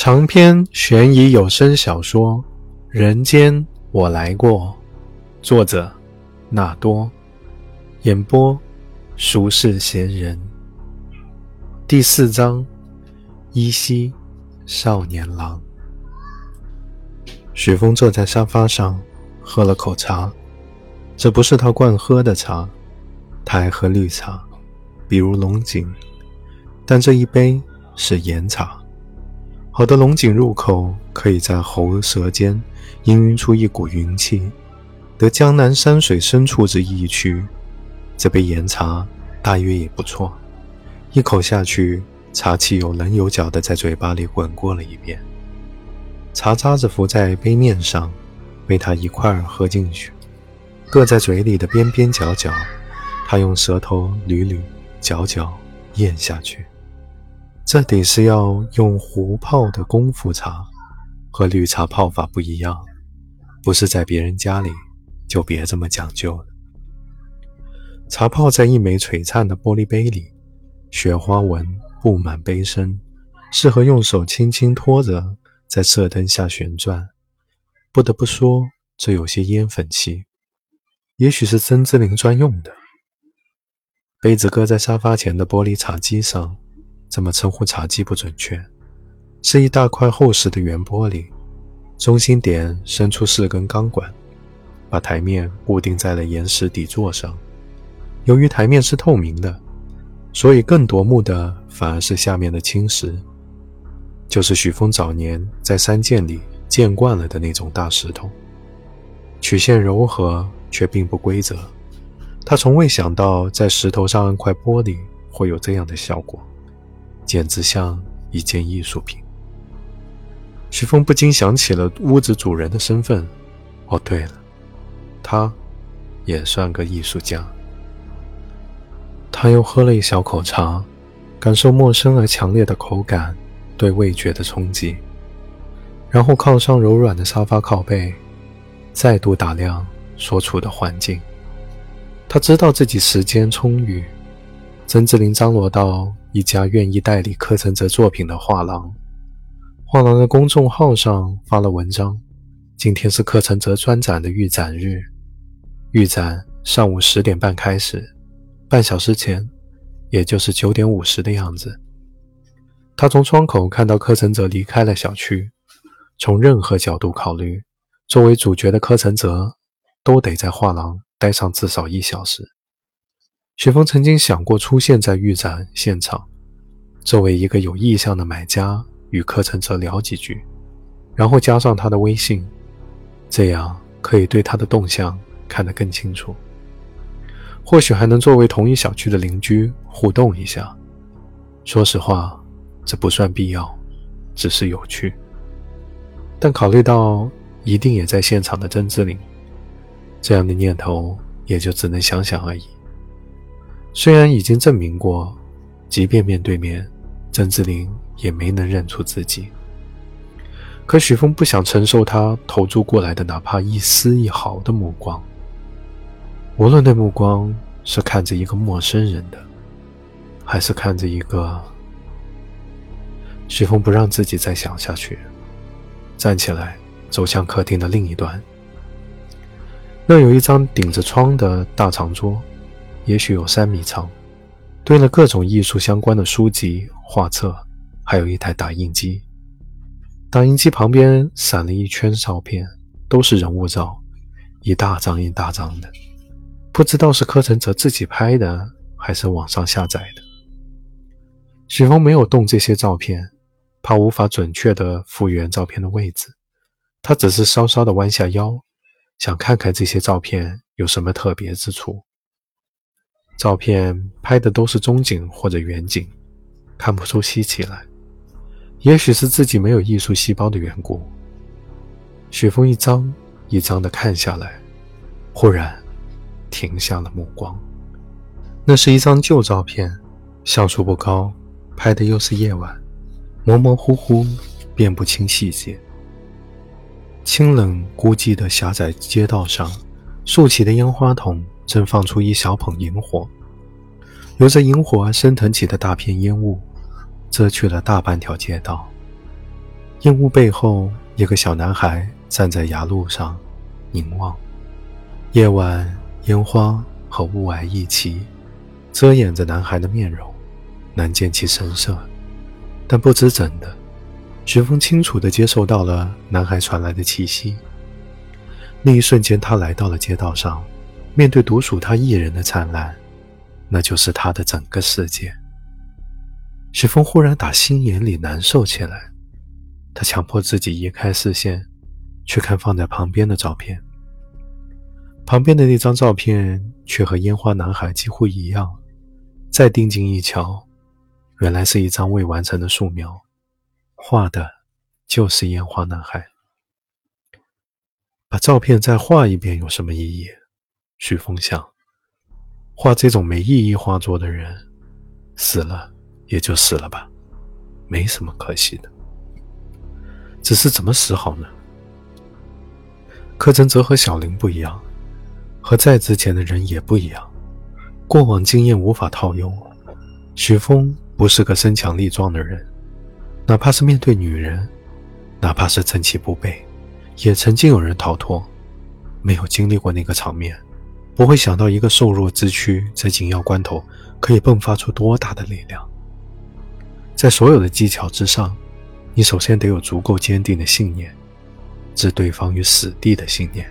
长篇悬疑有声小说《人间我来过》，作者纳多，演播俗世闲人。第四章：依稀少年郎。许峰坐在沙发上，喝了口茶。这不是他惯喝的茶，他爱喝绿茶，比如龙井，但这一杯是岩茶。好的龙井入口，可以在喉舌间氤氲出一股云气，得江南山水深处之意趣。这杯岩茶大约也不错，一口下去，茶气有棱有角的在嘴巴里滚过了一遍。茶渣子浮在杯面上，被他一块儿喝进去，搁在嘴里的边边角角，他用舌头捋捋、嚼嚼、咽下去。这得是要用壶泡的功夫茶，和绿茶泡法不一样，不是在别人家里就别这么讲究了。茶泡在一枚璀璨的玻璃杯里，雪花纹布满杯身，适合用手轻轻托着，在射灯下旋转。不得不说，这有些烟粉气，也许是曾之琳专用的。杯子搁在沙发前的玻璃茶几上。这么称呼茶几不准确，是一大块厚实的圆玻璃，中心点伸出四根钢管，把台面固定在了岩石底座上。由于台面是透明的，所以更夺目的反而是下面的青石，就是许峰早年在山涧里见惯了的那种大石头，曲线柔和却并不规则。他从未想到在石头上按块玻璃会有这样的效果。简直像一件艺术品。徐峰不禁想起了屋子主人的身份。哦，对了，他也算个艺术家。他又喝了一小口茶，感受陌生而强烈的口感对味觉的冲击，然后靠上柔软的沙发靠背，再度打量所处的环境。他知道自己时间充裕。曾志林张罗到。一家愿意代理柯承泽作品的画廊，画廊的公众号上发了文章。今天是柯承泽专展的预展日，预展上午十点半开始，半小时前，也就是九点五十的样子。他从窗口看到柯承泽离开了小区。从任何角度考虑，作为主角的柯承泽都得在画廊待上至少一小时。雪峰曾经想过出现在预展现场，作为一个有意向的买家与柯承泽聊几句，然后加上他的微信，这样可以对他的动向看得更清楚。或许还能作为同一小区的邻居互动一下。说实话，这不算必要，只是有趣。但考虑到一定也在现场的曾之琳，这样的念头也就只能想想而已。虽然已经证明过，即便面对面，曾志林也没能认出自己。可许峰不想承受他投注过来的哪怕一丝一毫的目光，无论那目光是看着一个陌生人的，还是看着一个……许峰不让自己再想下去，站起来走向客厅的另一端，那有一张顶着窗的大长桌。也许有三米长，堆了各种艺术相关的书籍、画册，还有一台打印机。打印机旁边散了一圈照片，都是人物照，一大张一大张的，不知道是柯承泽自己拍的，还是网上下载的。许峰没有动这些照片，怕无法准确的复原照片的位置。他只是稍稍的弯下腰，想看看这些照片有什么特别之处。照片拍的都是中景或者远景，看不出稀奇来。也许是自己没有艺术细胞的缘故。许峰一张一张的看下来，忽然停下了目光。那是一张旧照片，像素不高，拍的又是夜晚，模模糊糊，辨不清细节。清冷孤寂的狭窄街道上，竖起的烟花筒。正放出一小捧萤火，由着萤火而升腾起的大片烟雾，遮去了大半条街道。烟雾背后，一个小男孩站在崖路上凝望。夜晚，烟花和雾霭一齐，遮掩着男孩的面容，难见其神色。但不知怎的，徐峰清楚地接受到了男孩传来的气息。那一瞬间，他来到了街道上，面对独属他一人的灿烂，那就是他的整个世界。徐峰忽然打心眼里难受起来，他强迫自己移开视线，去看放在旁边的照片。旁边的那张照片却和烟花男孩几乎一样。再定睛一瞧，原来是一张未完成的素描，画的就是烟花男孩。把照片再画一遍有什么意义？许峰想，画这种没意义画作的人，死了。也就死了吧，没什么可惜的。只是怎么死好呢？柯震泽和小林不一样，和在之前的人也不一样。过往经验无法套用。许峰不是个身强力壮的人，哪怕是面对女人，哪怕是趁其不备，也曾经有人逃脱。没有经历过那个场面，不会想到一个瘦弱之躯在紧要关头可以迸发出多大的力量。在所有的技巧之上，你首先得有足够坚定的信念，置对方于死地的信念，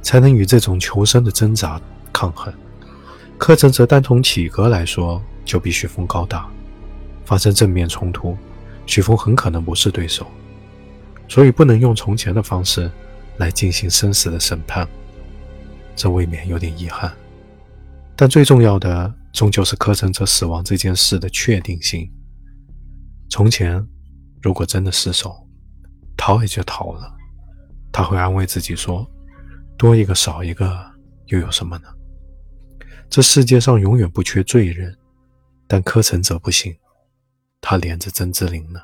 才能与这种求生的挣扎抗衡。柯震则单从体格来说就比许峰高大，发生正面冲突，许峰很可能不是对手，所以不能用从前的方式来进行生死的审判，这未免有点遗憾。但最重要的，终究是柯震泽死亡这件事的确定性。从前，如果真的失手，逃也就逃了。他会安慰自己说：“多一个少一个又有什么呢？这世界上永远不缺罪人，但柯承泽不行，他连着曾志林呢。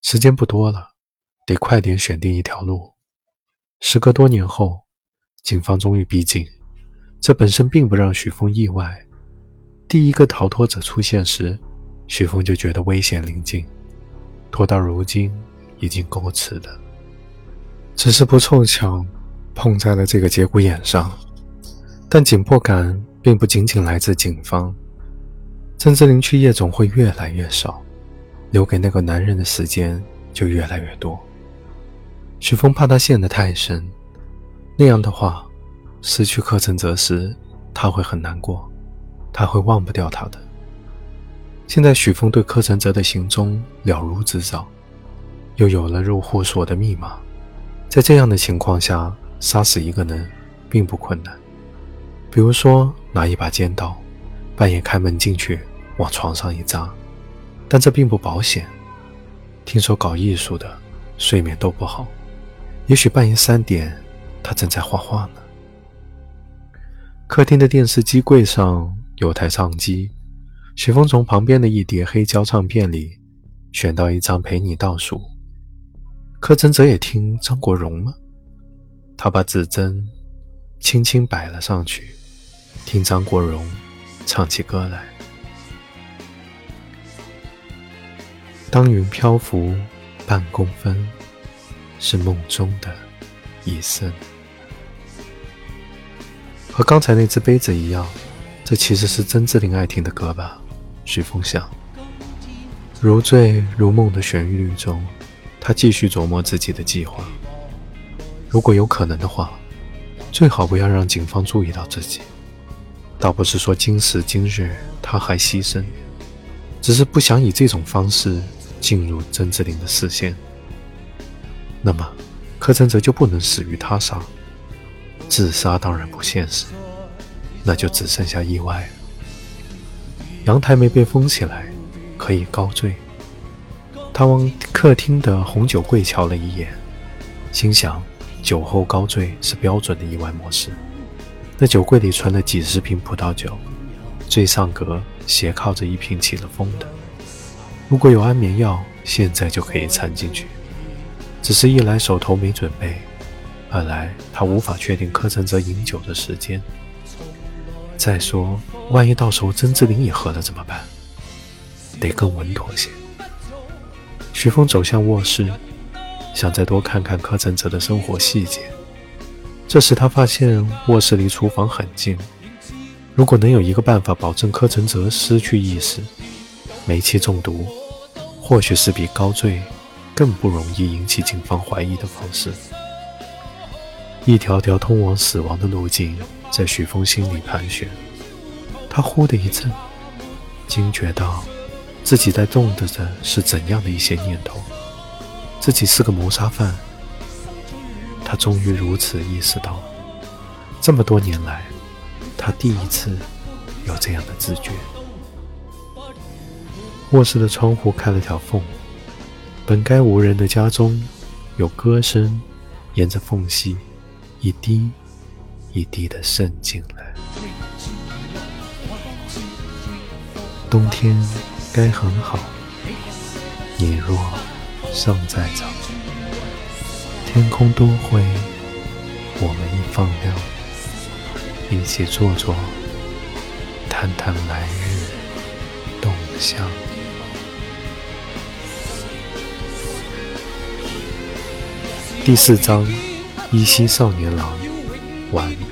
时间不多了，得快点选定一条路。时隔多年后，警方终于逼近，这本身并不让许峰意外。第一个逃脱者出现时。许峰就觉得危险临近，拖到如今已经够迟的。只是不凑巧碰在了这个节骨眼上，但紧迫感并不仅仅来自警方。曾志林去夜总会越来越少，留给那个男人的时间就越来越多。许峰怕他陷得太深，那样的话，失去柯承泽时他会很难过，他会忘不掉他的。现在许峰对柯承泽的行踪了如指掌，又有了入户锁的密码，在这样的情况下，杀死一个人并不困难。比如说拿一把尖刀，半夜开门进去往床上一扎，但这并不保险。听说搞艺术的睡眠都不好，也许半夜三点他正在画画呢。客厅的电视机柜上有台唱机。许峰从旁边的一叠黑胶唱片里选到一张《陪你倒数》。柯震泽也听张国荣吗？他把指针轻轻摆了上去，听张国荣唱起歌来。当云漂浮半公分，是梦中的一生。和刚才那只杯子一样，这其实是曾志林爱听的歌吧。许峰想，如醉如梦的旋律中，他继续琢磨自己的计划。如果有可能的话，最好不要让警方注意到自己。倒不是说今时今日他还牺牲，只是不想以这种方式进入曾志林的视线。那么，柯震泽就不能死于他杀。自杀当然不现实，那就只剩下意外了。阳台没被封起来，可以高坠。他往客厅的红酒柜瞧了一眼，心想：酒后高坠是标准的意外模式。那酒柜里存了几十瓶葡萄酒，最上格斜靠着一瓶起了风的。如果有安眠药，现在就可以掺进去。只是一来手头没准备，二来他无法确定柯震泽饮酒的时间。再说，万一到时候曾志林也喝了怎么办？得更稳妥些。徐峰走向卧室，想再多看看柯震泽的生活细节。这时他发现卧室离厨房很近，如果能有一个办法保证柯震泽失去意识，煤气中毒或许是比高醉更不容易引起警方怀疑的方式。一条条通往死亡的路径在许峰心里盘旋，他忽的一震，惊觉到自己在动的着是怎样的一些念头。自己是个谋杀犯。他终于如此意识到，这么多年来，他第一次有这样的自觉。卧室的窗户开了条缝，本该无人的家中，有歌声沿着缝隙一滴一滴地渗进来。冬天该很好，你若尚在场。天空多灰，我们一放亮，一起坐坐，谈谈来日动向。第四章：依稀少年郎，晚安。